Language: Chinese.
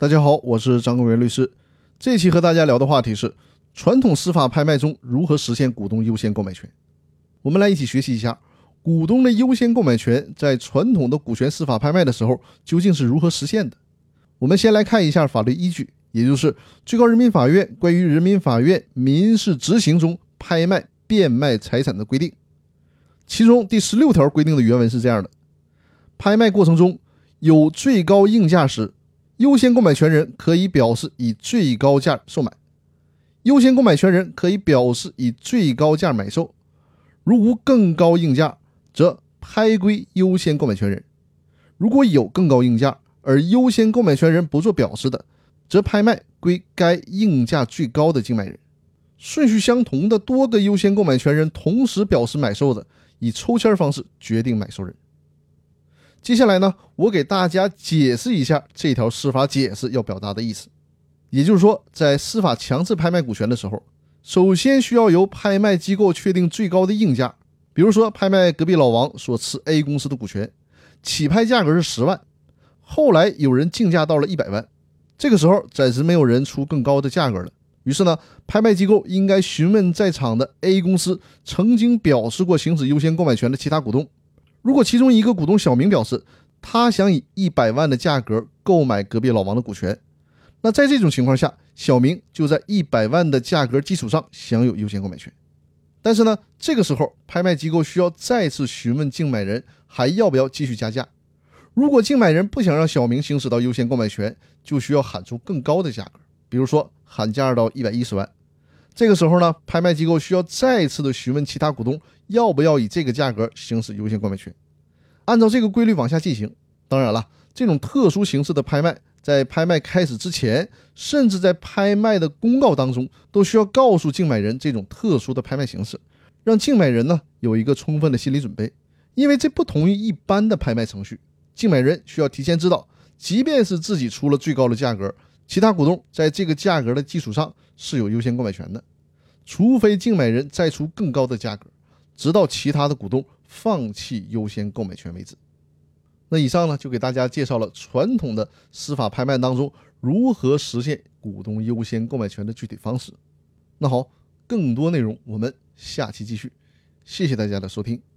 大家好，我是张公元律师。这期和大家聊的话题是传统司法拍卖中如何实现股东优先购买权。我们来一起学习一下股东的优先购买权在传统的股权司法拍卖的时候究竟是如何实现的。我们先来看一下法律依据，也就是最高人民法院关于人民法院民事执行中拍卖、变卖财产的规定。其中第十六条规定的原文是这样的：拍卖过程中有最高应价时。优先购买权人可以表示以最高价售买，优先购买权人可以表示以最高价买受。如无更高应价，则拍归优先购买权人；如果有更高应价而优先购买权人不做表示的，则拍卖归该应价最高的竞买人。顺序相同的多个优先购买权人同时表示买受的，以抽签方式决定买受人。接下来呢，我给大家解释一下这条司法解释要表达的意思。也就是说，在司法强制拍卖股权的时候，首先需要由拍卖机构确定最高的应价。比如说，拍卖隔壁老王所持 A 公司的股权，起拍价格是十万，后来有人竞价到了一百万，这个时候暂时没有人出更高的价格了。于是呢，拍卖机构应该询问在场的 A 公司曾经表示过行使优先购买权的其他股东。如果其中一个股东小明表示他想以一百万的价格购买隔壁老王的股权，那在这种情况下，小明就在一百万的价格基础上享有优先购买权。但是呢，这个时候拍卖机构需要再次询问竞买人还要不要继续加价。如果竞买人不想让小明行使到优先购买权，就需要喊出更高的价格，比如说喊价到一百一十万。这个时候呢，拍卖机构需要再次的询问其他股东要不要以这个价格行使优先购买权。按照这个规律往下进行。当然了，这种特殊形式的拍卖，在拍卖开始之前，甚至在拍卖的公告当中，都需要告诉竞买人这种特殊的拍卖形式，让竞买人呢有一个充分的心理准备。因为这不同于一般的拍卖程序，竞买人需要提前知道，即便是自己出了最高的价格。其他股东在这个价格的基础上是有优先购买权的，除非竞买人再出更高的价格，直到其他的股东放弃优先购买权为止。那以上呢，就给大家介绍了传统的司法拍卖当中如何实现股东优先购买权的具体方式。那好，更多内容我们下期继续。谢谢大家的收听。